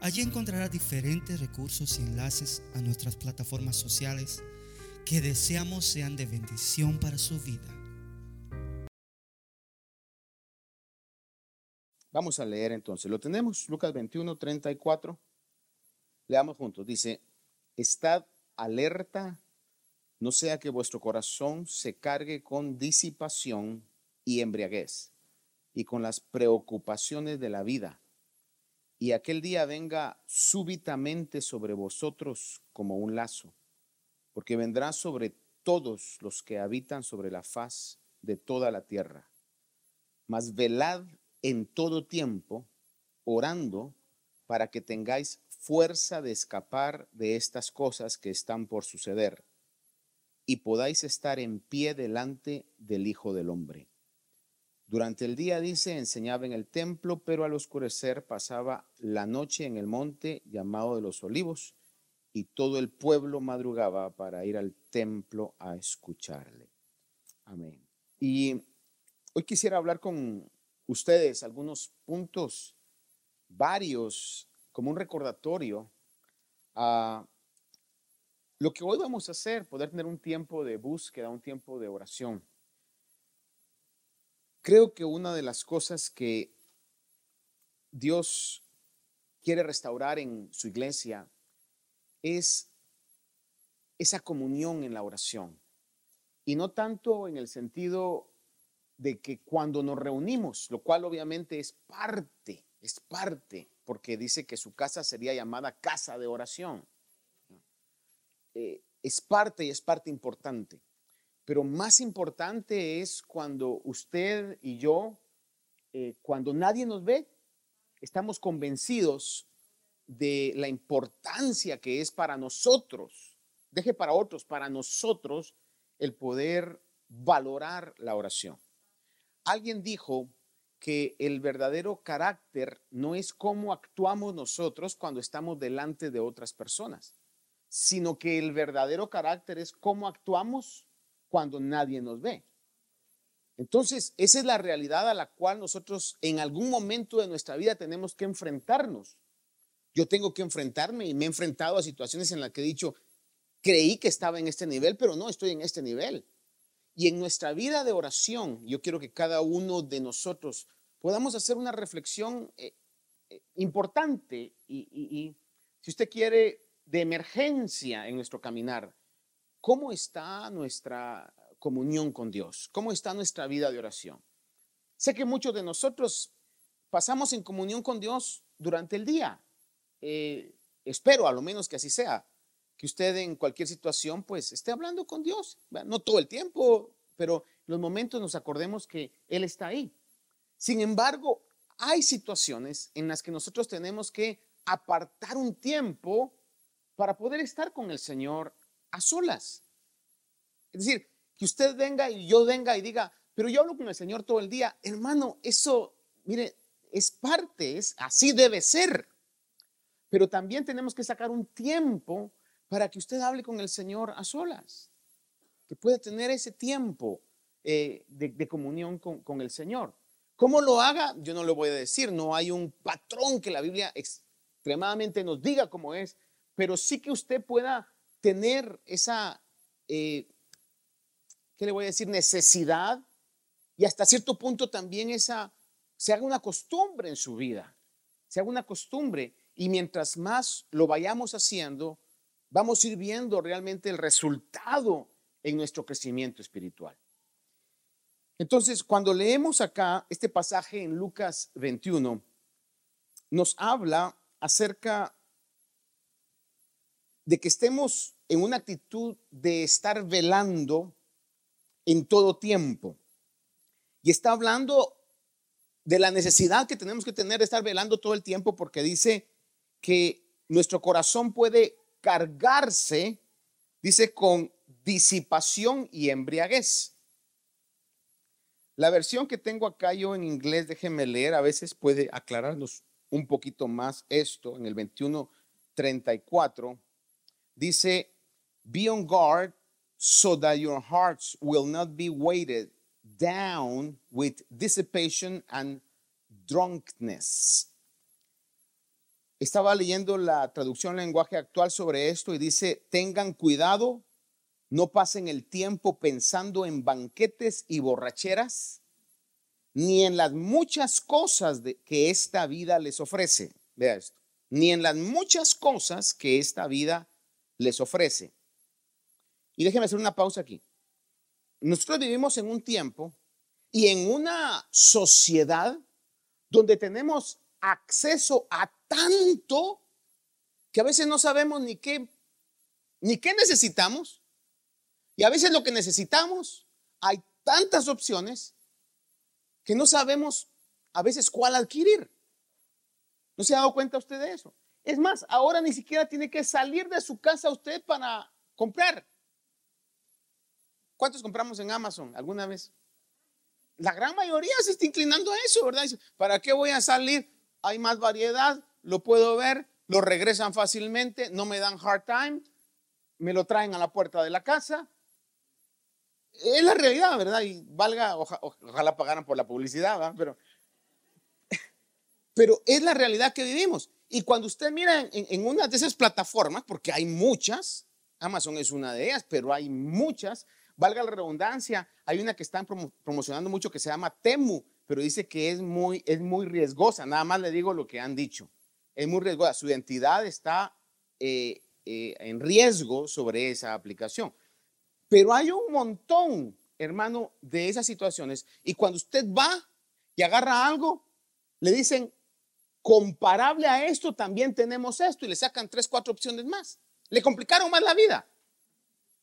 Allí encontrará diferentes recursos y enlaces a nuestras plataformas sociales que deseamos sean de bendición para su vida. Vamos a leer entonces. Lo tenemos, Lucas 21, 34. Leamos juntos. Dice, estad alerta, no sea que vuestro corazón se cargue con disipación y embriaguez y con las preocupaciones de la vida y aquel día venga súbitamente sobre vosotros como un lazo, porque vendrá sobre todos los que habitan sobre la faz de toda la tierra. Mas velad en todo tiempo, orando, para que tengáis fuerza de escapar de estas cosas que están por suceder, y podáis estar en pie delante del Hijo del Hombre. Durante el día, dice, enseñaba en el templo, pero al oscurecer pasaba la noche en el monte llamado de los olivos, y todo el pueblo madrugaba para ir al templo a escucharle. Amén. Y hoy quisiera hablar con ustedes algunos puntos, varios, como un recordatorio a lo que hoy vamos a hacer, poder tener un tiempo de búsqueda, un tiempo de oración. Creo que una de las cosas que Dios quiere restaurar en su iglesia es esa comunión en la oración. Y no tanto en el sentido de que cuando nos reunimos, lo cual obviamente es parte, es parte, porque dice que su casa sería llamada casa de oración. Eh, es parte y es parte importante. Pero más importante es cuando usted y yo, eh, cuando nadie nos ve, estamos convencidos de la importancia que es para nosotros, deje para otros, para nosotros el poder valorar la oración. Alguien dijo que el verdadero carácter no es cómo actuamos nosotros cuando estamos delante de otras personas, sino que el verdadero carácter es cómo actuamos cuando nadie nos ve. Entonces, esa es la realidad a la cual nosotros en algún momento de nuestra vida tenemos que enfrentarnos. Yo tengo que enfrentarme y me he enfrentado a situaciones en las que he dicho, creí que estaba en este nivel, pero no estoy en este nivel. Y en nuestra vida de oración, yo quiero que cada uno de nosotros podamos hacer una reflexión eh, eh, importante y, y si usted quiere, de emergencia en nuestro caminar ¿Cómo está nuestra comunión con Dios? ¿Cómo está nuestra vida de oración? Sé que muchos de nosotros pasamos en comunión con Dios durante el día. Eh, espero a lo menos que así sea, que usted en cualquier situación pues esté hablando con Dios. No todo el tiempo, pero en los momentos nos acordemos que Él está ahí. Sin embargo, hay situaciones en las que nosotros tenemos que apartar un tiempo para poder estar con el Señor a solas. Es decir, que usted venga y yo venga y diga, pero yo hablo con el Señor todo el día. Hermano, eso, mire, es parte, es así debe ser. Pero también tenemos que sacar un tiempo para que usted hable con el Señor a solas, que pueda tener ese tiempo eh, de, comunión con, con el Señor. ¿Cómo lo haga? Yo no lo voy a decir, no hay un patrón que la Biblia extremadamente nos diga cómo es, pero sí que usted pueda tener esa, eh, ¿qué le voy a decir? Necesidad y hasta cierto punto también esa, se haga una costumbre en su vida, se haga una costumbre y mientras más lo vayamos haciendo, vamos a ir viendo realmente el resultado en nuestro crecimiento espiritual. Entonces, cuando leemos acá este pasaje en Lucas 21, nos habla acerca de que estemos en una actitud de estar velando en todo tiempo. Y está hablando de la necesidad que tenemos que tener de estar velando todo el tiempo porque dice que nuestro corazón puede cargarse, dice, con disipación y embriaguez. La versión que tengo acá yo en inglés, déjenme leer, a veces puede aclararnos un poquito más esto, en el 2134, dice, be on guard so that your hearts will not be weighted down with dissipation and drunkenness. Estaba leyendo la traducción lenguaje actual sobre esto y dice, tengan cuidado, no pasen el tiempo pensando en banquetes y borracheras, ni en las muchas cosas que esta vida les ofrece. Vea esto, ni en las muchas cosas que esta vida les ofrece. Y déjenme hacer una pausa aquí. Nosotros vivimos en un tiempo y en una sociedad donde tenemos acceso a tanto que a veces no sabemos ni qué ni qué necesitamos y a veces lo que necesitamos hay tantas opciones que no sabemos a veces cuál adquirir. ¿No se ha dado cuenta usted de eso? Es más, ahora ni siquiera tiene que salir de su casa usted para comprar. ¿Cuántos compramos en Amazon alguna vez? La gran mayoría se está inclinando a eso, ¿verdad? ¿Para qué voy a salir? Hay más variedad, lo puedo ver, lo regresan fácilmente, no me dan hard time, me lo traen a la puerta de la casa. Es la realidad, ¿verdad? Y valga, ojalá pagaran por la publicidad, ¿verdad? Pero, pero es la realidad que vivimos. Y cuando usted mira en, una de esas plataformas, porque hay muchas, Amazon es una de ellas, pero hay muchas, valga la redundancia, hay una que están promocionando mucho que se llama Temu, pero dice que es muy, es muy riesgosa. Nada más le digo lo que han dicho. Es muy riesgosa. Su identidad está eh, eh, en riesgo sobre esa aplicación. Pero hay un montón, hermano, de esas situaciones. Y cuando usted va y agarra algo, le dicen, comparable a esto, también tenemos esto. Y le sacan tres, cuatro opciones más. Le complicaron más la vida.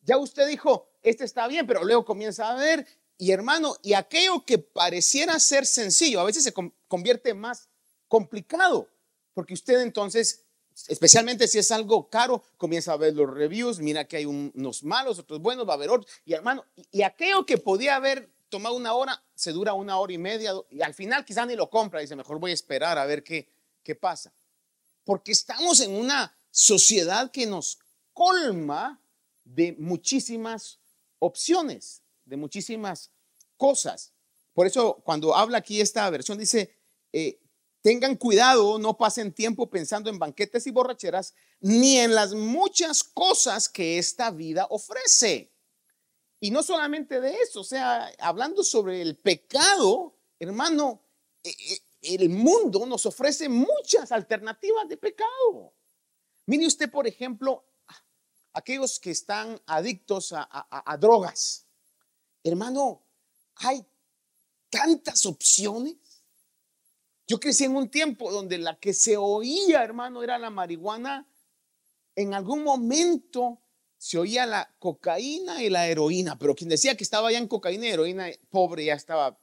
Ya usted dijo, este está bien, pero luego comienza a ver, y hermano, y aquello que pareciera ser sencillo, a veces se convierte más complicado, porque usted entonces, especialmente si es algo caro, comienza a ver los reviews, mira que hay unos malos, otros buenos, va a haber otros, y hermano, y, aquello que podía haber tomado una hora, se dura una hora y media, y al final quizá ni lo compra, dice, mejor voy a esperar a ver qué, qué pasa. Porque estamos en una sociedad que nos colma de muchísimas opciones, de muchísimas cosas. Por eso cuando habla aquí esta versión dice, eh, tengan cuidado, no pasen tiempo pensando en banquetes y borracheras, ni en las muchas cosas que esta vida ofrece. Y no solamente de eso, o sea, hablando sobre el pecado, hermano, eh, eh, el mundo nos ofrece muchas alternativas de pecado. Mire usted, por ejemplo, aquellos que están adictos a, drogas. Hermano, hay tantas opciones. Yo crecí en un tiempo donde la que se oía, hermano, era la marihuana. En algún momento se oía la cocaína y la heroína, pero quien decía que estaba ya en cocaína y heroína, pobre, ya estaba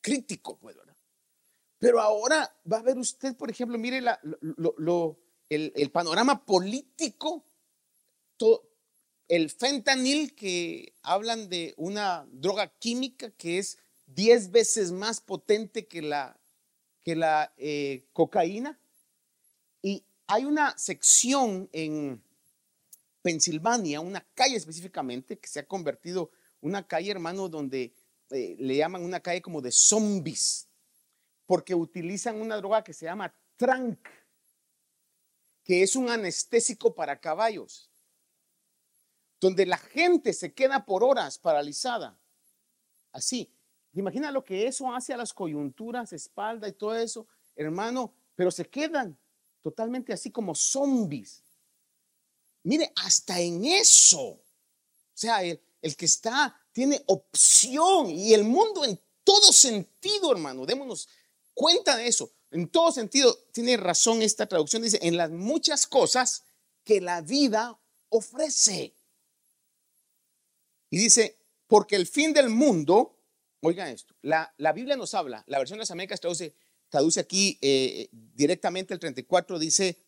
crítico, pues, ¿verdad? Pero ahora va a ver usted, por ejemplo, mire el, panorama político el fentanil que hablan de una droga química que es 10 veces más potente que la, que la eh, cocaína. Y hay una sección en Pensilvania, una calle específicamente, que se ha convertido una calle, hermano, donde eh, le llaman una calle como de zombies, porque utilizan una droga que se llama trank, que es un anestésico para caballos donde la gente se queda por horas paralizada. Así. Imagina lo que eso hace a las coyunturas, espalda y todo eso, hermano, pero se quedan totalmente así como zombies. Mire, hasta en eso. O sea, el, el que está tiene opción y el mundo en todo sentido, hermano, démonos cuenta de eso. En todo sentido, tiene razón esta traducción, dice, en las muchas cosas que la vida ofrece. Y dice, porque el fin del mundo, oigan esto, la, Biblia nos habla, la versión de las Américas traduce, traduce aquí eh, directamente el 34, dice,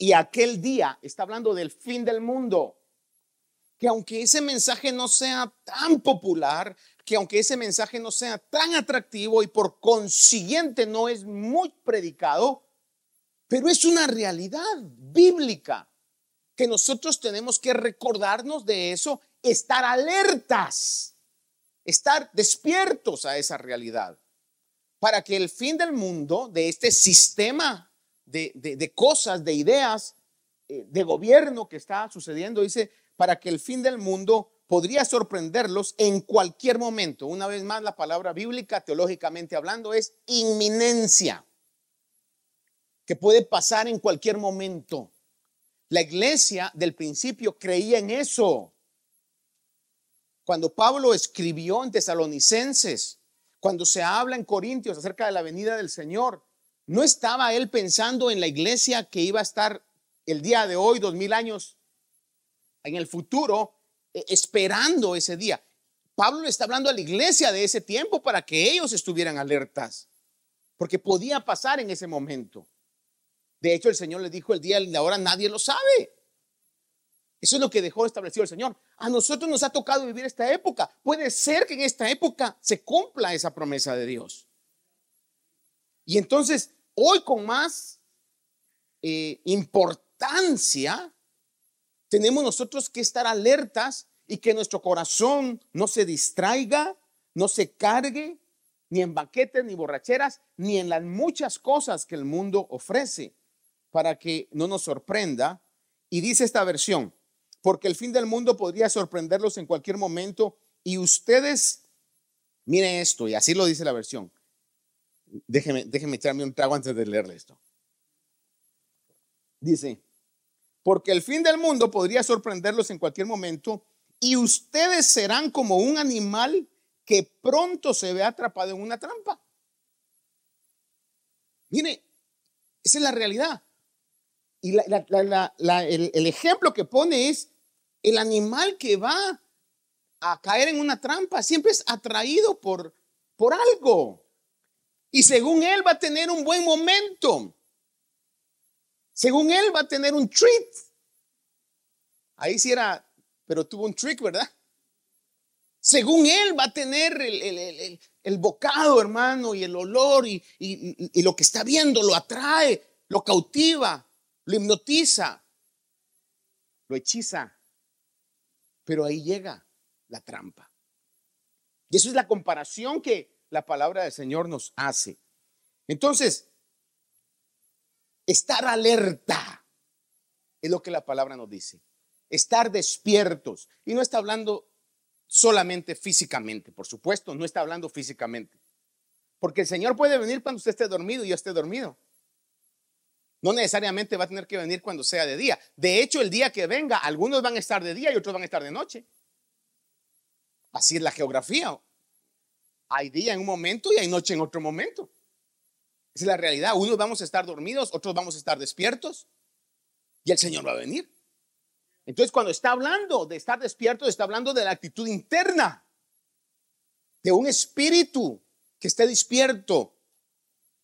y aquel día está hablando del fin del mundo. Que aunque ese mensaje no sea tan popular, que aunque ese mensaje no sea tan atractivo y por consiguiente no es muy predicado, pero es una realidad bíblica que nosotros tenemos que recordarnos de eso, estar alertas, estar despiertos a esa realidad, para que el fin del mundo, de este sistema de, cosas, de ideas, eh, de gobierno que está sucediendo, dice, para que el fin del mundo podría sorprenderlos en cualquier momento. Una vez más, la palabra bíblica, teológicamente hablando, es inminencia, que puede pasar en cualquier momento. La iglesia del principio creía en eso. Cuando Pablo escribió en Tesalonicenses, cuando se habla en Corintios acerca de la venida del Señor, no estaba él pensando en la iglesia que iba a estar el día de hoy, dos mil años en el futuro, esperando ese día. Pablo le está hablando a la iglesia de ese tiempo para que ellos estuvieran alertas, porque podía pasar en ese momento. De hecho, el Señor le dijo el día y la hora, nadie lo sabe. Eso es lo que dejó establecido el Señor. A nosotros nos ha tocado vivir esta época. Puede ser que en esta época se cumpla esa promesa de Dios. Y entonces, hoy con más eh, importancia, tenemos nosotros que estar alertas y que nuestro corazón no se distraiga, no se cargue, ni en banquetes, ni borracheras, ni en las muchas cosas que el mundo ofrece para que no nos sorprenda. Y dice esta versión, porque el fin del mundo podría sorprenderlos en cualquier momento y ustedes, miren esto, y así lo dice la versión. Déjenme, déjenme echarme un trago antes de leerle esto. Dice, porque el fin del mundo podría sorprenderlos en cualquier momento y ustedes serán como un animal que pronto se ve atrapado en una trampa. Mire, esa es la realidad. Y el, ejemplo que pone es el animal que va a caer en una trampa, siempre es atraído por, por algo. Y según él va a tener un buen momento. Según él va a tener un treat. Ahí sí era, pero tuvo un trick, ¿verdad? Según él va a tener el, bocado, hermano, y el olor, y, y lo que está viendo lo atrae, lo cautiva lo hipnotiza, lo hechiza. Pero ahí llega la trampa. Y eso es la comparación que la palabra del Señor nos hace. Entonces, estar alerta es lo que la palabra nos dice. Estar despiertos. Y no está hablando solamente físicamente, por supuesto, no está hablando físicamente. Porque el Señor puede venir cuando usted esté dormido y yo esté dormido. No necesariamente va a tener que venir cuando sea de día. De hecho, el día que venga, algunos van a estar de día y otros van a estar de noche. Así es la geografía. Hay día en un momento y hay noche en otro momento. Esa es la realidad. Unos vamos a estar dormidos, otros vamos a estar despiertos y el Señor va a venir. Entonces, cuando está hablando de estar despierto, está hablando de la actitud interna, de un espíritu que esté despierto,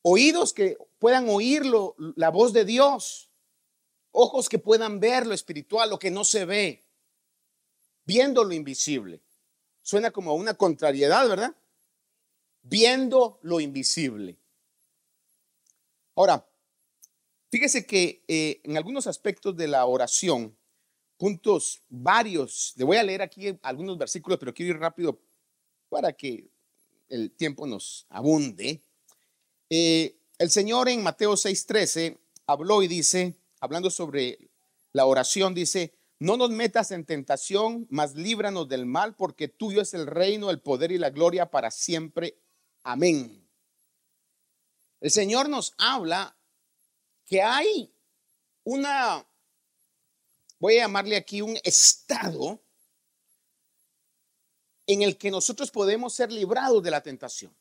oídos que puedan oírlo, la voz de Dios, ojos que puedan ver lo espiritual, lo que no se ve, viendo lo invisible. Suena como una contrariedad, ¿verdad? Viendo lo invisible. Ahora, fíjese que eh, en algunos aspectos de la oración, puntos varios, le voy a leer aquí algunos versículos, pero quiero ir rápido para que el tiempo nos abunde. Eh, el Señor en Mateo 6:13 habló y dice, hablando sobre la oración, dice, no nos metas en tentación, mas líbranos del mal, porque tuyo es el reino, el poder y la gloria para siempre. Amén. El Señor nos habla que hay una, voy a llamarle aquí un estado en el que nosotros podemos ser librados de la tentación.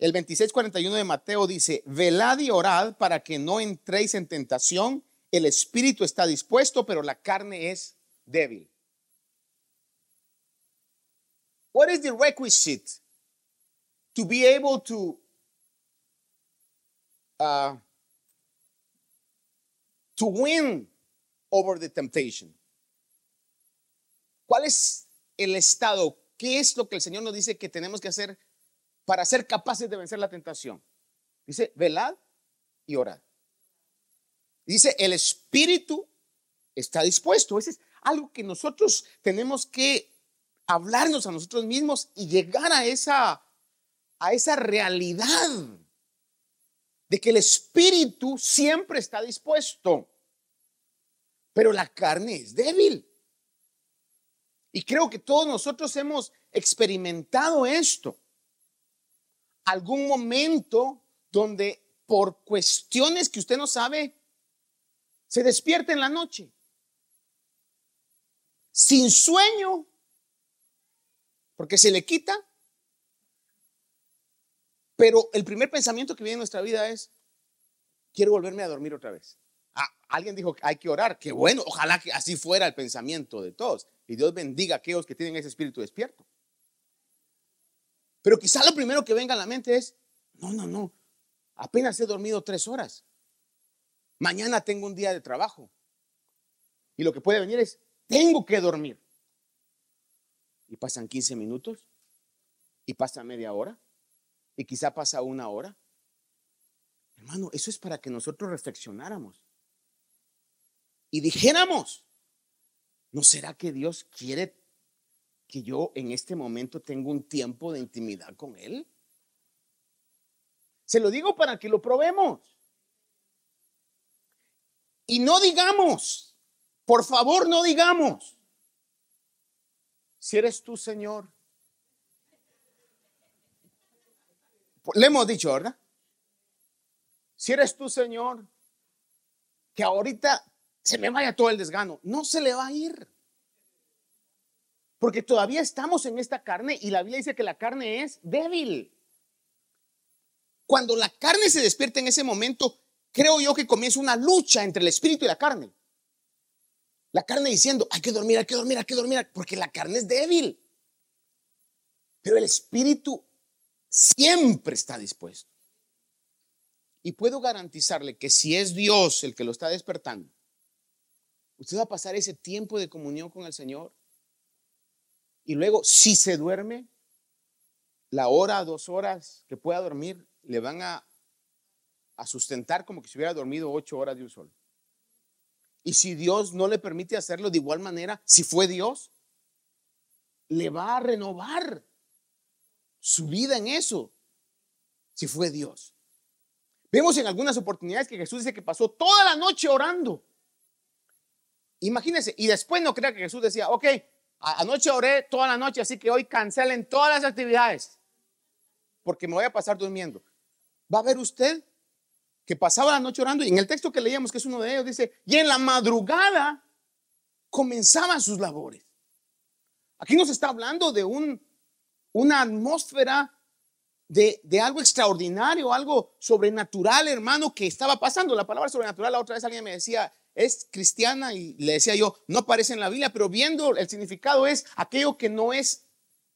El 26:41 de Mateo dice, velad y orad para que no entréis en tentación. El espíritu está dispuesto, pero la carne es débil. What is the requisite to be able to uh, to win over the temptation. ¿Cuál es el estado? ¿Qué es lo que el Señor nos dice que tenemos que hacer para ser capaces de vencer la tentación? Dice, velad y orad. Dice, el espíritu está dispuesto. Ese es algo que nosotros tenemos que hablarnos a nosotros mismos y llegar a esa, a esa realidad de que el espíritu siempre está dispuesto, pero la carne es débil. Y creo que todos nosotros hemos experimentado esto. Algún momento donde por cuestiones que usted no sabe, se despierta en la noche, sin sueño, porque se le quita. Pero el primer pensamiento que viene en nuestra vida es, quiero volverme a dormir otra vez. Ah, alguien dijo que hay que orar. Qué bueno, ojalá que así fuera el pensamiento de todos. Y Dios bendiga a aquellos que tienen ese espíritu despierto. Pero quizá lo primero que venga a la mente es, no, no, no, apenas he dormido tres horas. Mañana tengo un día de trabajo. Y lo que puede venir es, tengo que dormir. Y pasan 15 minutos. Y pasa media hora. Y quizá pasa una hora. Hermano, eso es para que nosotros reflexionáramos. Y dijéramos, ¿no será que Dios quiere que yo en este momento tenga un tiempo de intimidad con Él? Se lo digo para que lo probemos. Y no digamos, por favor no digamos, si eres tú, Señor. Le hemos dicho, ¿verdad? Si eres tú, Señor, que ahorita se me vaya todo el desgano, no se le va a ir. Porque todavía estamos en esta carne y la Biblia dice que la carne es débil. Cuando la carne se despierta en ese momento, creo yo que comienza una lucha entre el espíritu y la carne. La carne diciendo, hay que dormir, hay que dormir, hay que dormir, porque la carne es débil. Pero el espíritu siempre está dispuesto. Y puedo garantizarle que si es Dios el que lo está despertando, usted va a pasar ese tiempo de comunión con el Señor. Y luego, si se duerme, la hora, dos horas que pueda dormir, le van a a sustentar como que si hubiera dormido ocho horas de un sol. Y si Dios no le permite hacerlo de igual manera, si fue Dios, le va a renovar su vida en eso, si fue Dios. Vemos en algunas oportunidades que Jesús dice que pasó toda la noche orando. Imagínense, y después no crea que Jesús decía, ok, anoche oré toda la noche, así que hoy cancelen todas las actividades, porque me voy a pasar durmiendo. ¿Va a ver usted que pasaba la noche orando y en el texto que leíamos, que es uno de ellos, dice, y en la madrugada comenzaban sus labores. Aquí nos está hablando de un, una atmósfera de, de, algo extraordinario, algo sobrenatural, hermano, que estaba pasando. La palabra sobrenatural, la otra vez alguien me decía, es cristiana y le decía yo, no aparece en la Biblia, pero viendo el significado es aquello que no es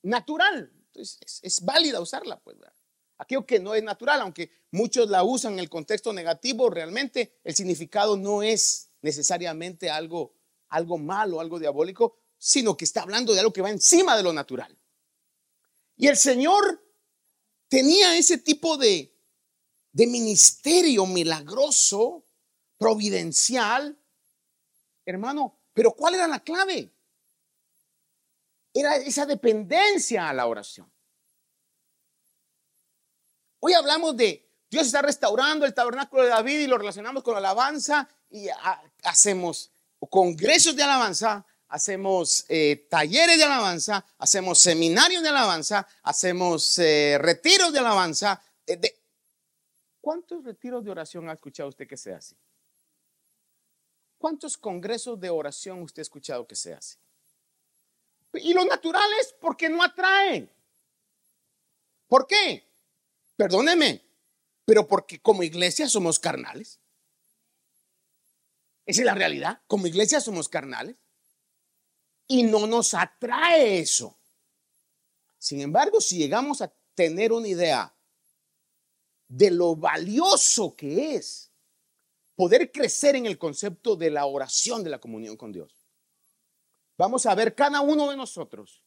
natural. Entonces es, válida usarla, pues. ¿verdad? aquello que no es natural, aunque muchos la usan en el contexto negativo, realmente el significado no es necesariamente algo, algo malo, algo diabólico, sino que está hablando de algo que va encima de lo natural. Y el Señor tenía ese tipo de, de ministerio milagroso, providencial, hermano, pero ¿cuál era la clave? Era esa dependencia a la oración. Hoy hablamos de Dios está restaurando el tabernáculo de David y lo relacionamos con la alabanza y hacemos congresos de alabanza, hacemos eh, talleres de alabanza, hacemos seminarios de alabanza, hacemos eh, retiros de alabanza. Eh, ¿Cuántos retiros de oración ha escuchado usted que se hace? ¿Cuántos congresos de oración usted ha escuchado que se hace? Y lo natural es porque no atraen. ¿Por qué? Perdóneme, pero porque como iglesia somos carnales. Esa es la realidad. Como iglesia somos carnales. Y no nos atrae eso. Sin embargo, si llegamos a tener una idea de lo valioso que es poder crecer en el concepto de la oración de la comunión con Dios, vamos a ver cada uno de nosotros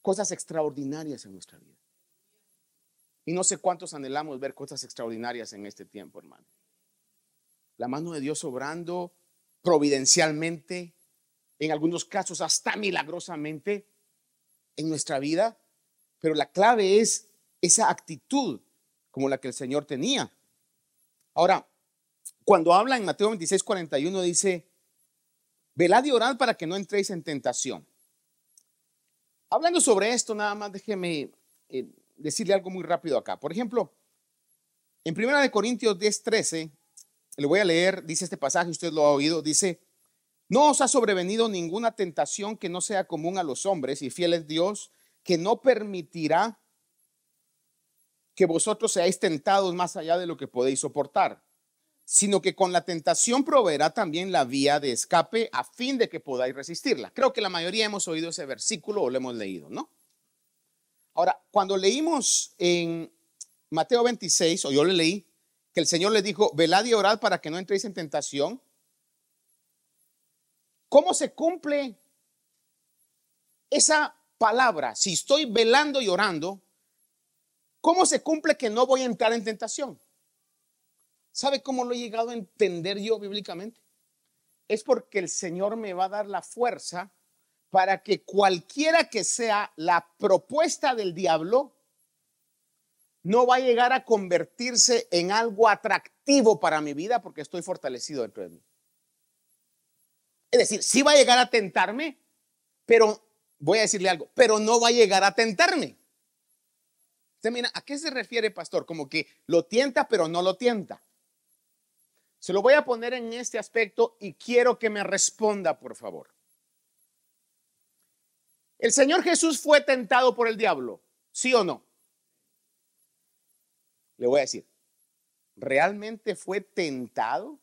cosas extraordinarias en nuestra vida. Y no sé cuántos anhelamos ver cosas extraordinarias en este tiempo, hermano. La mano de Dios obrando providencialmente, en algunos casos hasta milagrosamente en nuestra vida, pero la clave es esa actitud como la que el Señor tenía. Ahora, cuando habla en Mateo 26, 41, dice, velad y orad para que no entréis en tentación. Hablando sobre esto, nada más déjeme eh, decirle algo muy rápido acá. Por ejemplo, en 1 Corintios 10, 13, le voy a leer, dice este pasaje, usted lo ha oído, dice, no os ha sobrevenido ninguna tentación que no sea común a los hombres y fiel es Dios, que no permitirá que vosotros seáis tentados más allá de lo que podéis soportar, sino que con la tentación proveerá también la vía de escape a fin de que podáis resistirla. Creo que la mayoría hemos oído ese versículo o lo hemos leído, ¿no? Ahora, cuando leímos en Mateo 26, o yo le leí, que el Señor le dijo, velad y orad para que no entréis en tentación, ¿Cómo se cumple esa palabra? Si estoy velando y orando, ¿cómo se cumple que no voy a entrar en tentación? ¿Sabe cómo lo he llegado a entender yo bíblicamente? Es porque el Señor me va a dar la fuerza para que cualquiera que sea la propuesta del diablo, no va a llegar a convertirse en algo atractivo para mi vida porque estoy fortalecido dentro de mí. Es decir, sí va a llegar a tentarme, pero voy a decirle algo, pero no va a llegar a tentarme. Usted mira, ¿a qué se refiere, pastor? Como que lo tienta, pero no lo tienta. Se lo voy a poner en este aspecto y quiero que me responda, por favor. ¿El Señor Jesús fue tentado por el diablo? ¿Sí o no? Le voy a decir, ¿realmente fue tentado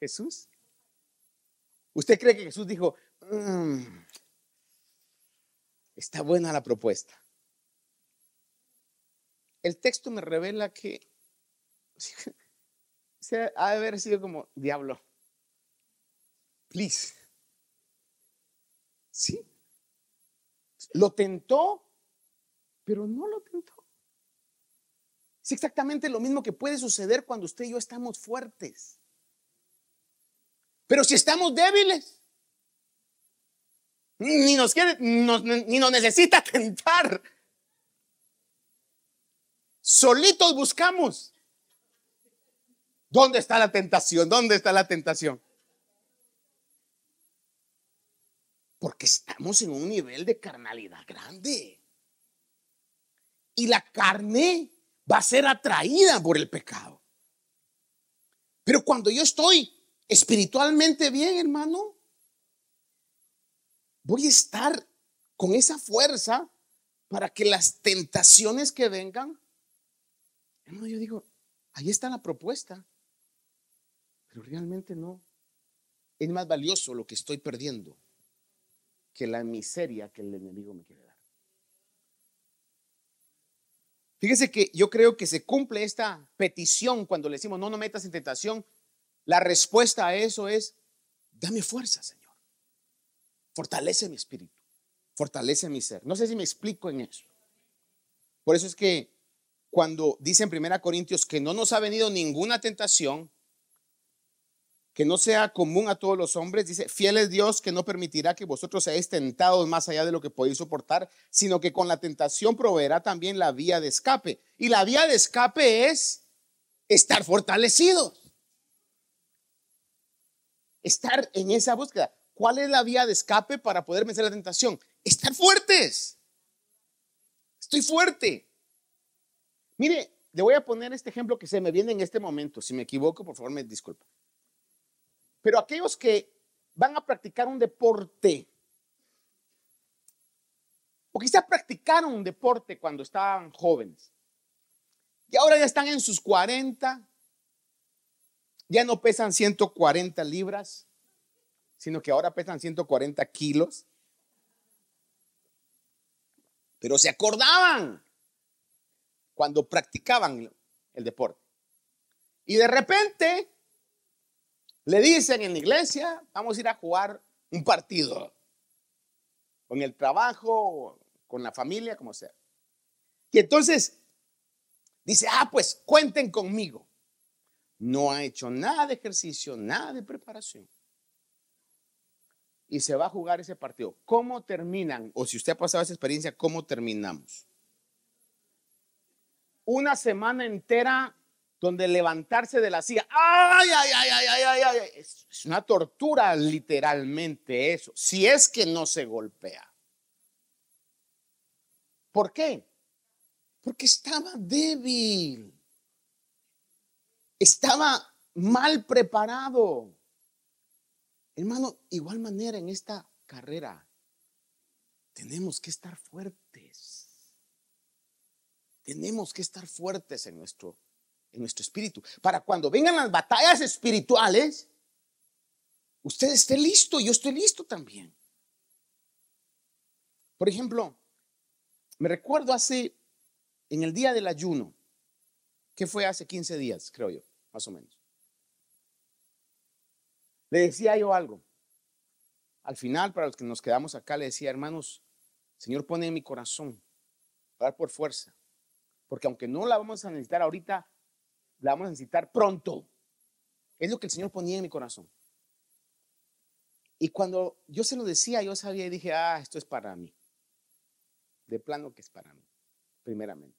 Jesús? ¿Usted cree que Jesús dijo, mm, está buena la propuesta? El texto me revela que se ha de haber sido como, diablo, please. Sí. Lo tentó, pero no lo tentó. Es exactamente lo mismo que puede suceder cuando usted y yo estamos fuertes. Pero si estamos débiles, ni nos quiere, ni nos necesita tentar. Solitos buscamos. ¿Dónde está la tentación? ¿Dónde está la tentación? Porque estamos en un nivel de carnalidad grande. Y la carne va a ser atraída por el pecado. Pero cuando yo estoy espiritualmente bien, hermano, voy a estar con esa fuerza para que las tentaciones que vengan, hermano, yo digo, ahí está la propuesta, pero realmente no. Es más valioso lo que estoy perdiendo que la miseria que el enemigo me quiere dar. Fíjese que yo creo que se cumple esta petición cuando le decimos no, no metas en tentación, la respuesta a eso es, dame fuerza, Señor. Fortalece mi espíritu, fortalece mi ser. No sé si me explico en eso. Por eso es que cuando dice en 1 Corintios que no nos ha venido ninguna tentación, que no sea común a todos los hombres, dice, fiel es Dios que no permitirá que vosotros seáis tentados más allá de lo que podéis soportar, sino que con la tentación proveerá también la vía de escape. Y la vía de escape es estar fortalecidos estar en esa búsqueda. ¿Cuál es la vía de escape para poder vencer la tentación? Estar fuertes. Estoy fuerte. Mire, le voy a poner este ejemplo que se me viene en este momento. Si me equivoco, por favor, me disculpa. Pero aquellos que van a practicar un deporte, o quizá practicaron un deporte cuando estaban jóvenes, y ahora ya están en sus 40, ya no pesan 140 libras, sino que ahora pesan 140 kilos. Pero se acordaban cuando practicaban el deporte. Y de repente Le dicen en la iglesia, vamos a ir a jugar un partido. Con el trabajo, con la familia, como sea. Y entonces dice, ah, pues cuenten conmigo. No ha hecho nada de ejercicio, nada de preparación. Y se va a jugar ese partido. ¿Cómo terminan? O si usted ha pasado esa experiencia, ¿cómo terminamos? Una semana entera donde levantarse de la silla, ay, ay, ay, ay, ay, ay, ay, es una tortura literalmente eso, si es que no se golpea. ¿Por qué? Porque estaba débil. Estaba mal preparado. Hermano, igual manera en esta carrera, tenemos que estar fuertes. Tenemos que estar fuertes en nuestro, en nuestro espíritu. Para cuando vengan las batallas espirituales, usted esté listo, yo estoy listo también. Por ejemplo, me recuerdo hace, en el día del ayuno, que fue hace 15 días, creo yo, más o menos. Le decía yo algo. Al final, para los que nos quedamos acá, le decía, hermanos, Señor, pone en mi corazón, dar por fuerza, porque aunque no la vamos a necesitar ahorita, la vamos a necesitar pronto. Es lo que el Señor ponía en mi corazón. Y cuando yo se lo decía, yo sabía y dije, ah, esto es para mí de plano que es para mí, primeramente.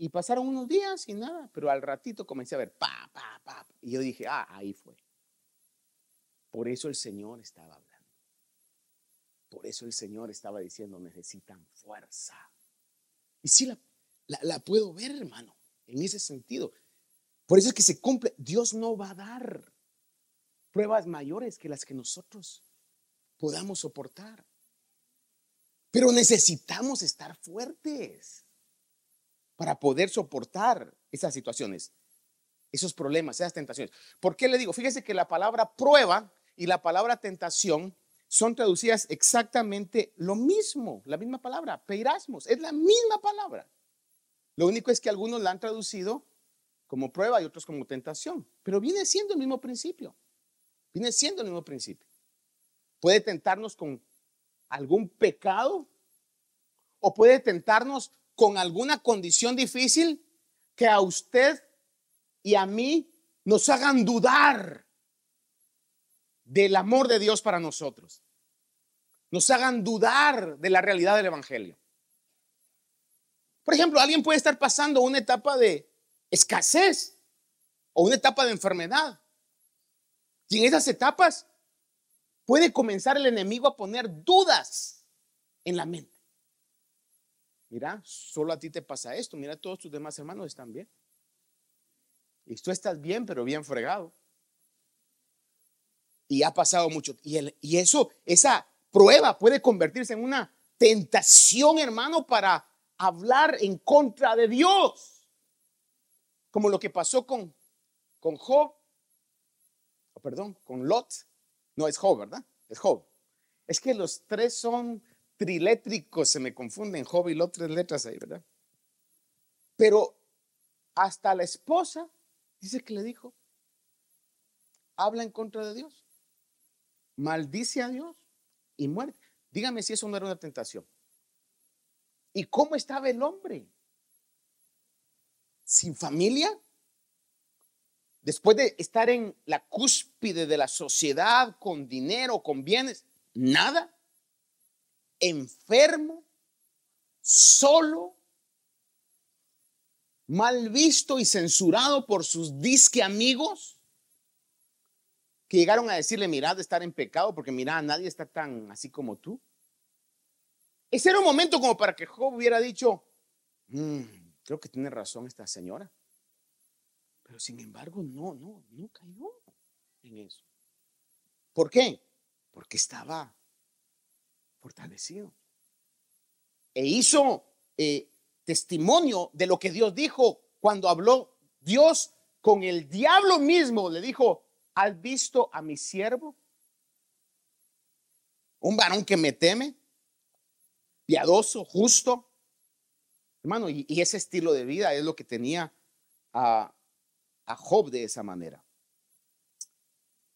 Y pasaron unos días y nada, pero al ratito comencé a ver, pa, pa, pa. Y yo dije, ah, ahí fue. Por eso el Señor estaba hablando. Por eso el Señor estaba diciendo, necesitan fuerza. Y sí la, la, la puedo ver, hermano, en ese sentido. Por eso es que se cumple. Dios no va a dar pruebas mayores que las que nosotros podamos soportar. Pero necesitamos estar fuertes para poder soportar esas situaciones, esos problemas, esas tentaciones. ¿Por qué le digo? Fíjese que la palabra prueba y la palabra tentación son traducidas exactamente lo mismo, la misma palabra, peirasmos, es la misma palabra. Lo único es que algunos la han traducido como prueba y otros como tentación, pero viene siendo el mismo principio. Viene siendo el mismo principio. Puede tentarnos con algún pecado o puede tentarnos con alguna condición difícil que a usted y a mí nos hagan dudar del amor de Dios para nosotros. Nos hagan dudar de la realidad del Evangelio. Por ejemplo, alguien puede estar pasando una etapa de escasez o una etapa de enfermedad. Y en esas etapas puede comenzar el enemigo a poner dudas en la mente. Mira, solo a ti te pasa esto, mira, todos tus demás hermanos están bien. Y tú estás bien, pero bien fregado. Y ha pasado mucho. Y, eso, esa prueba puede convertirse en una tentación, hermano, para hablar en contra de Dios. Como lo que pasó con, con Job, o perdón, con Lot no es Job, ¿verdad? Es Job. Es que los tres son trilétricos, se me confunden Job y los tres letras ahí, ¿verdad? Pero hasta la esposa dice que le dijo, habla en contra de Dios, maldice a Dios y muere. Dígame si eso no era una tentación. ¿Y cómo estaba el hombre? ¿Sin familia? después de estar en la cúspide de la sociedad con dinero, con bienes, nada, enfermo, solo, mal visto y censurado por sus disque amigos que llegaron a decirle, mira, de estar en pecado, porque mira, nadie está tan así como tú. Ese era un momento como para que Job hubiera dicho, mm, creo que tiene razón esta señora. Pero sin embargo, no, no, no cayó en eso. ¿Por qué? Porque estaba fortalecido. E hizo eh, testimonio de lo que Dios dijo cuando habló Dios con el diablo mismo. Le dijo, ¿has visto a mi siervo? Un varón que me teme, piadoso, justo. Hermano, y, ese estilo de vida es lo que tenía a, a Job de esa manera.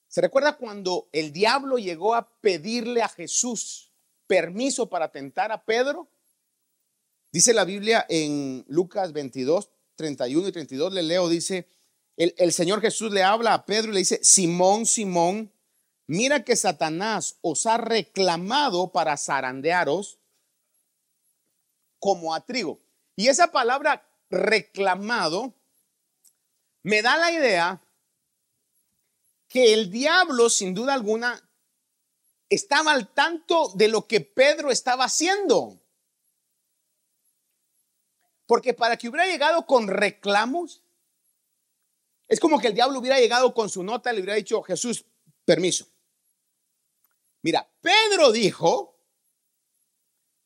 ¿Se recuerda cuando el diablo llegó a pedirle a Jesús permiso para tentar a Pedro? Dice la Biblia en Lucas 22, 31 y 32, le leo, dice, el, el Señor Jesús le habla a Pedro y le dice, Simón, Simón, mira que Satanás os ha reclamado para zarandearos como a trigo. Y esa palabra reclamado me da la idea que el diablo, sin duda alguna, estaba al tanto de lo que Pedro estaba haciendo. Porque para que hubiera llegado con reclamos, es como que el diablo hubiera llegado con su nota y le hubiera dicho, Jesús, permiso. Mira, Pedro dijo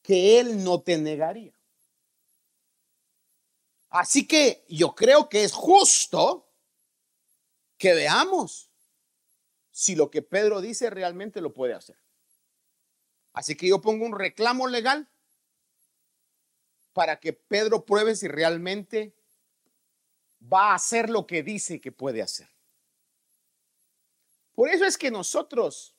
que él no te negaría. Así que yo creo que es justo que veamos si lo que Pedro dice realmente lo puede hacer. Así que yo pongo un reclamo legal para que Pedro pruebe si realmente va a hacer lo que dice que puede hacer. Por eso es que nosotros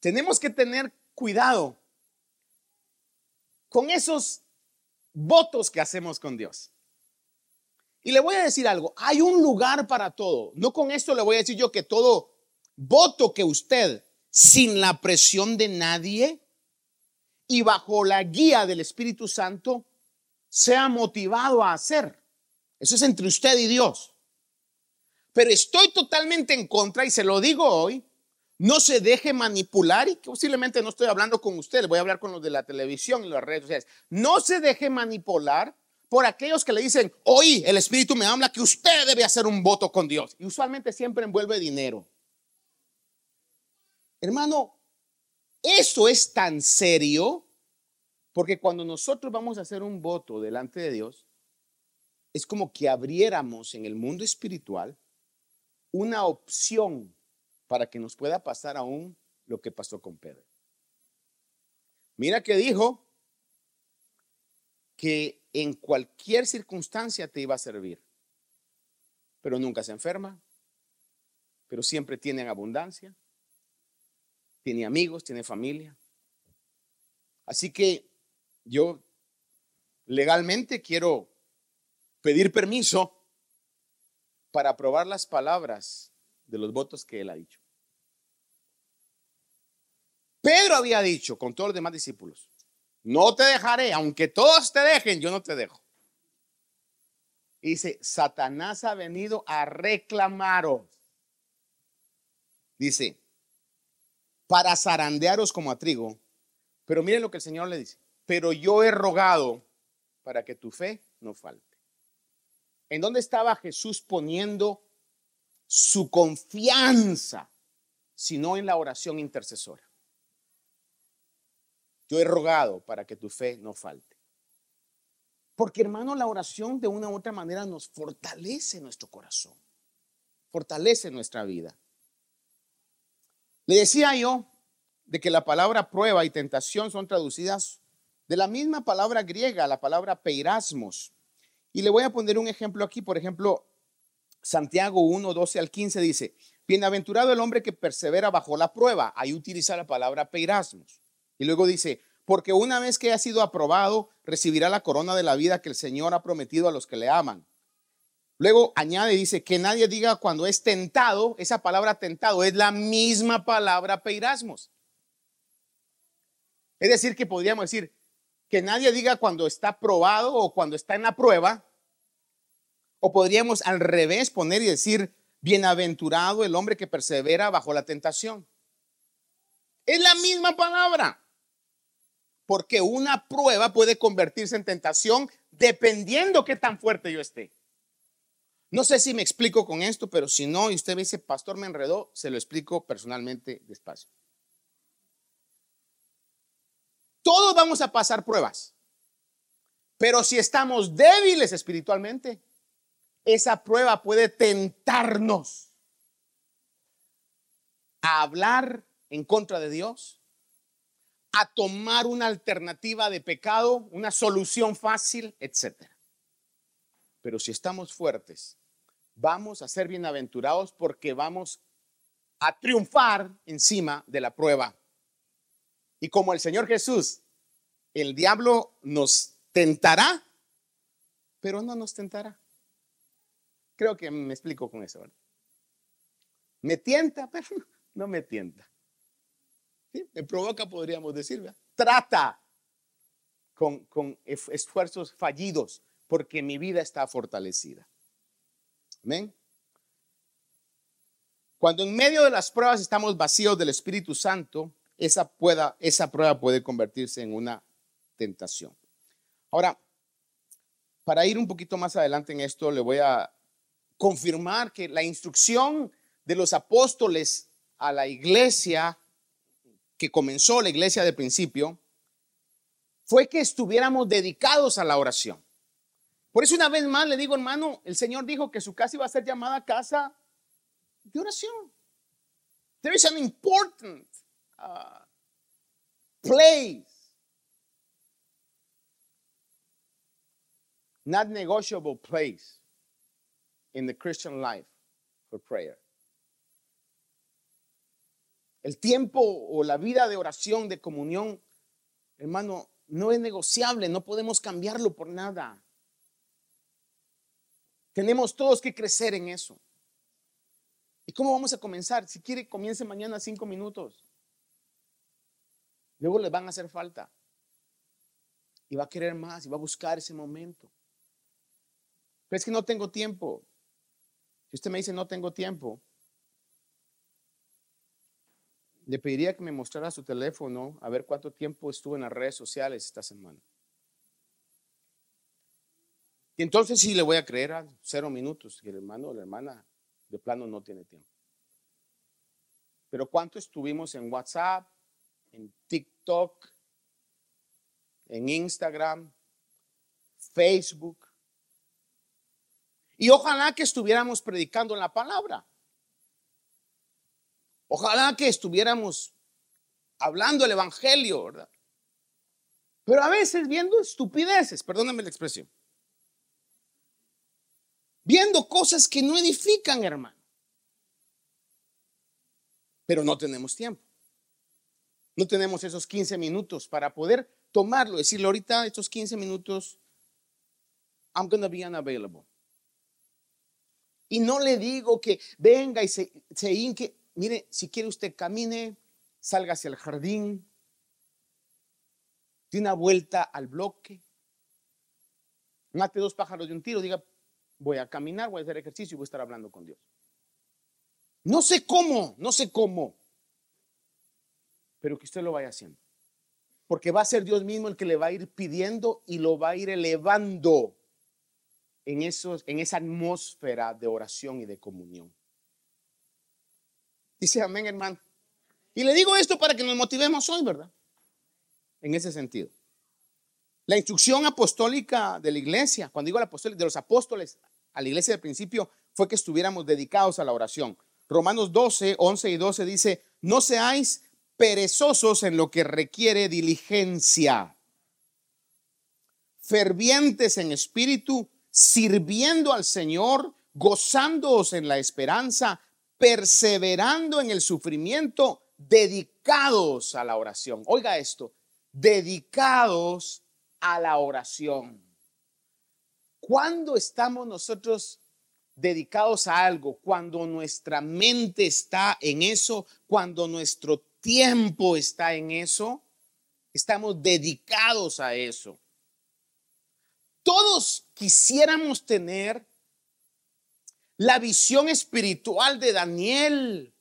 tenemos que tener cuidado con esos votos que hacemos con Dios. Y le voy a decir algo, hay un lugar para todo. No con esto le voy a decir yo que todo voto que usted, sin la presión de nadie y bajo la guía del Espíritu Santo, sea motivado a hacer. Eso es entre usted y Dios. Pero estoy totalmente en contra y se lo digo hoy. No se deje manipular y posiblemente no estoy hablando con usted, voy a hablar con los de la televisión y las redes sociales. No se deje manipular por aquellos que le dicen, hoy el Espíritu me habla que usted debe hacer un voto con Dios. Y usualmente siempre envuelve dinero. Hermano, eso es tan serio porque cuando nosotros vamos a hacer un voto delante de Dios, es como que abriéramos en el mundo espiritual una opción para que nos pueda pasar aún lo que pasó con Pedro. Mira que dijo que en cualquier circunstancia te iba a servir, pero nunca se enferma, pero siempre tiene abundancia, tiene amigos, tiene familia. Así que yo legalmente quiero pedir permiso para aprobar las palabras de los votos que él ha dicho. Pedro había dicho con todos los demás discípulos, no te dejaré, aunque todos te dejen, yo no te dejo. dice, Satanás ha venido a reclamaros. Dice, para zarandearos como a trigo. Pero miren lo que el Señor le dice. Pero yo he rogado para que tu fe no falte. ¿En dónde estaba Jesús poniendo su confianza? Sino en la oración intercesora. Yo he rogado para que tu fe no falte. Porque hermano, la oración de una u otra manera nos fortalece nuestro corazón, fortalece nuestra vida. Le decía yo de que la palabra prueba y tentación son traducidas de la misma palabra griega, la palabra peirasmos. Y le voy a poner un ejemplo aquí, por ejemplo, Santiago 1, 12 al 15 dice, bienaventurado el hombre que persevera bajo la prueba. Ahí utiliza la palabra peirasmos. Y luego dice, porque una vez que ha sido aprobado, recibirá la corona de la vida que el Señor ha prometido a los que le aman. Luego añade, dice, que nadie diga cuando es tentado, esa palabra tentado es la misma palabra peirasmos. Es decir, que podríamos decir, que nadie diga cuando está probado o cuando está en la prueba, o podríamos al revés poner y decir, bienaventurado el hombre que persevera bajo la tentación. Es la misma palabra. Porque una prueba puede convertirse en tentación dependiendo qué tan fuerte yo esté. No sé si me explico con esto, pero si no, y usted me dice, pastor, me enredó, se lo explico personalmente despacio. Todos vamos a pasar pruebas, pero si estamos débiles espiritualmente, esa prueba puede tentarnos a hablar en contra de Dios, a tomar una alternativa de pecado, una solución fácil, etc. Pero si estamos fuertes, vamos a ser bienaventurados porque vamos a triunfar encima de la prueba. Y como el Señor Jesús, el diablo nos tentará, pero no nos tentará. Creo que me explico con eso. Me tienta, pero no me tienta. Me provoca, podríamos decir. Trata con, con esfuerzos fallidos porque mi vida está fortalecida. Amén. Cuando en medio de las pruebas estamos vacíos del Espíritu Santo, esa, pueda, esa prueba puede convertirse en una tentación. Ahora, para ir un poquito más adelante en esto, le voy a confirmar que la instrucción de los apóstoles a la iglesia que comenzó la iglesia de principio fue que estuviéramos dedicados a la oración. Por eso una vez más le digo, hermano, el Señor dijo que su casa iba a ser llamada casa de oración. There is an important uh, place, not negotiable place in the Christian life for prayer. El tiempo o la vida de oración, de comunión, hermano, no es negociable, no podemos cambiarlo por nada. Tenemos todos que crecer en eso. ¿Y cómo vamos a comenzar? Si quiere, comience mañana cinco minutos. Luego le van a hacer falta. Y va a querer más y va a buscar ese momento. Pero es que no tengo tiempo. Si usted me dice no tengo tiempo, le pediría que me mostrara su teléfono a ver cuánto tiempo estuvo en las redes sociales esta semana. Y entonces sí le voy a creer a cero minutos, que el hermano o la hermana de plano no tiene tiempo. Pero ¿cuánto estuvimos en WhatsApp, en TikTok, en Instagram, Facebook? Y ojalá que estuviéramos predicando en la palabra. Ojalá que estuviéramos hablando el Evangelio, ¿verdad? Pero a veces viendo estupideces, perdóname la expresión. Viendo cosas que no edifican, hermano pero no tenemos tiempo. No tenemos esos 15 minutos para poder tomarlo, decirle ahorita estos 15 minutos, I'm going to be unavailable. Y no le digo que venga y se, se inque. Mire, si quiere usted camine, salga hacia el jardín, dé una vuelta al bloque, mate dos pájaros de un tiro, diga, voy a caminar, voy a hacer ejercicio y voy a estar hablando con Dios. No sé cómo, no sé cómo, pero que usted lo vaya haciendo. Porque va a ser Dios mismo el que le va a ir pidiendo y lo va a ir elevando en, en esa atmósfera de oración y de comunión. Dice amén, hermano. Y le digo esto para que nos motivemos hoy, ¿verdad? En ese sentido. La instrucción apostólica de la iglesia, cuando digo apostólica, de los apóstoles a la iglesia del principio, fue que estuviéramos dedicados a la oración. Romanos 12, 11 y 12 dice, no seáis perezosos en lo que requiere diligencia, fervientes en espíritu, sirviendo al Señor, gozándoos en la esperanza, perseverando en el sufrimiento, dedicados a la oración. Oiga esto, dedicados a la oración. ¿Cuándo estamos nosotros dedicados a algo, cuando nuestra mente está en eso, cuando nuestro tiempo está en eso, estamos dedicados a eso. Todos quisiéramos tener la visión espiritual de Daniel.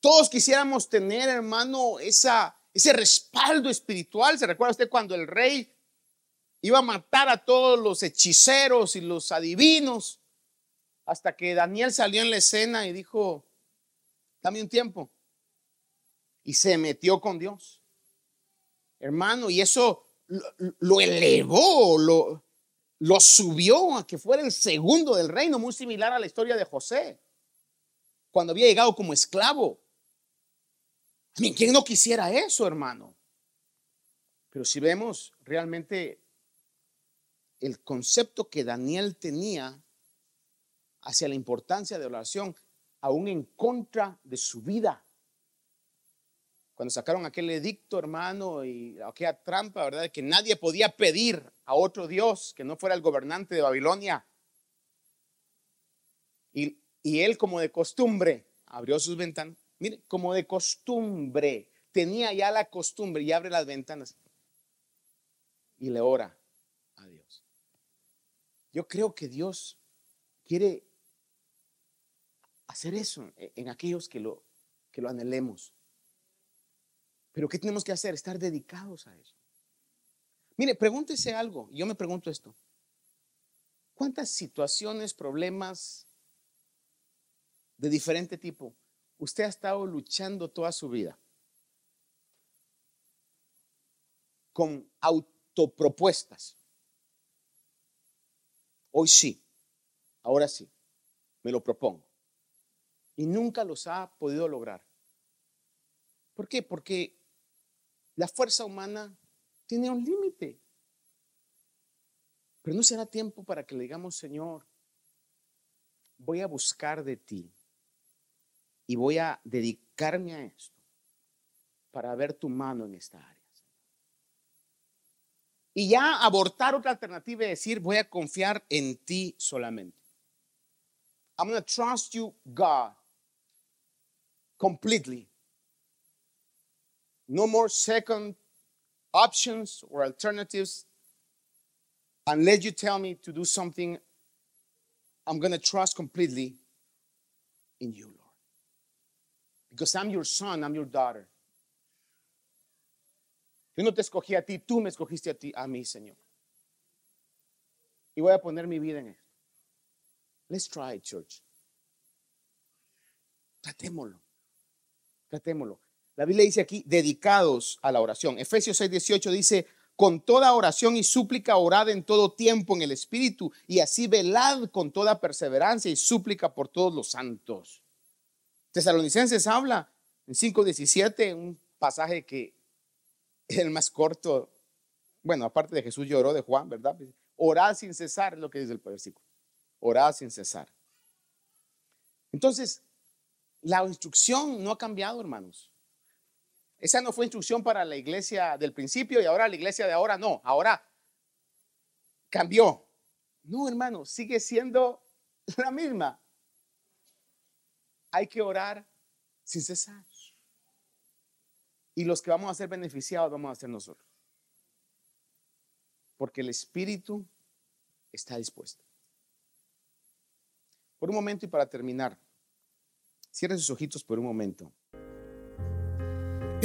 Todos quisiéramos tener, hermano, esa, ese respaldo espiritual. ¿Se recuerda usted cuando el rey Iba a matar a todos los hechiceros y los adivinos. Hasta que Daniel salió en la escena y dijo, dame un tiempo. Y se metió con Dios. Hermano, y eso lo, elevó, lo, lo subió a que fuera el segundo del reino, muy similar a la historia de José, cuando había llegado como esclavo. ¿Quién no quisiera eso, hermano? Pero si vemos realmente el concepto que Daniel tenía hacia la importancia de la oración, aún en contra de su vida. Cuando sacaron aquel edicto, hermano, y aquella trampa, ¿verdad? Que nadie podía pedir a otro Dios que no fuera el gobernante de Babilonia. Y, él, como de costumbre, abrió sus ventanas. Mire, como de costumbre, tenía ya la costumbre y abre las ventanas y le ora a Dios. Yo creo que Dios quiere hacer eso en aquellos que lo, que lo anhelemos. Pero ¿qué tenemos que hacer? Estar dedicados a eso. Mire, pregúntese algo. Yo me pregunto esto. ¿Cuántas situaciones, problemas de diferente tipo usted ha estado luchando toda su vida? Con autopropuestas. Hoy sí, ahora sí, me lo propongo. Y nunca los ha podido lograr. ¿Por qué? Porque la fuerza humana tiene un límite. Pero no será tiempo para que le digamos, Señor, voy a buscar de ti y voy a dedicarme a esto para ver tu mano en esta área. Y ya abortar otra alternativa y decir, voy a confiar en ti solamente. I'm going to trust you, God, completely. No more second options or alternatives. Unless you tell me to do something, I'm going to trust completely in you, Lord. Because I'm your son, I'm your daughter. Yo no te escogí a ti, tú me escogiste a ti, a mí, Señor. Y voy a poner mi vida en esto. Let's try it, church. Tratémoslo. Tratémoslo. La Biblia dice aquí, dedicados a la oración. Efesios 6, 18 dice, con toda oración y súplica orad en todo tiempo en el Espíritu y así velad con toda perseverancia y súplica por todos los santos. Tesalonicenses habla en 5.17, un pasaje que el más corto, bueno, aparte de Jesús lloró de Juan, ¿verdad? Orad sin cesar, es lo que dice el versículo. Orad sin cesar. Entonces, la instrucción no ha cambiado, hermanos. Esa no fue instrucción para la iglesia del principio y ahora la iglesia de ahora no. Ahora cambió. No, hermano, sigue siendo la misma. Hay que orar sin cesar. Y los que vamos a ser beneficiados vamos a ser nosotros. Porque el Espíritu está dispuesto. Por un momento y para terminar, cierren sus ojitos por un momento.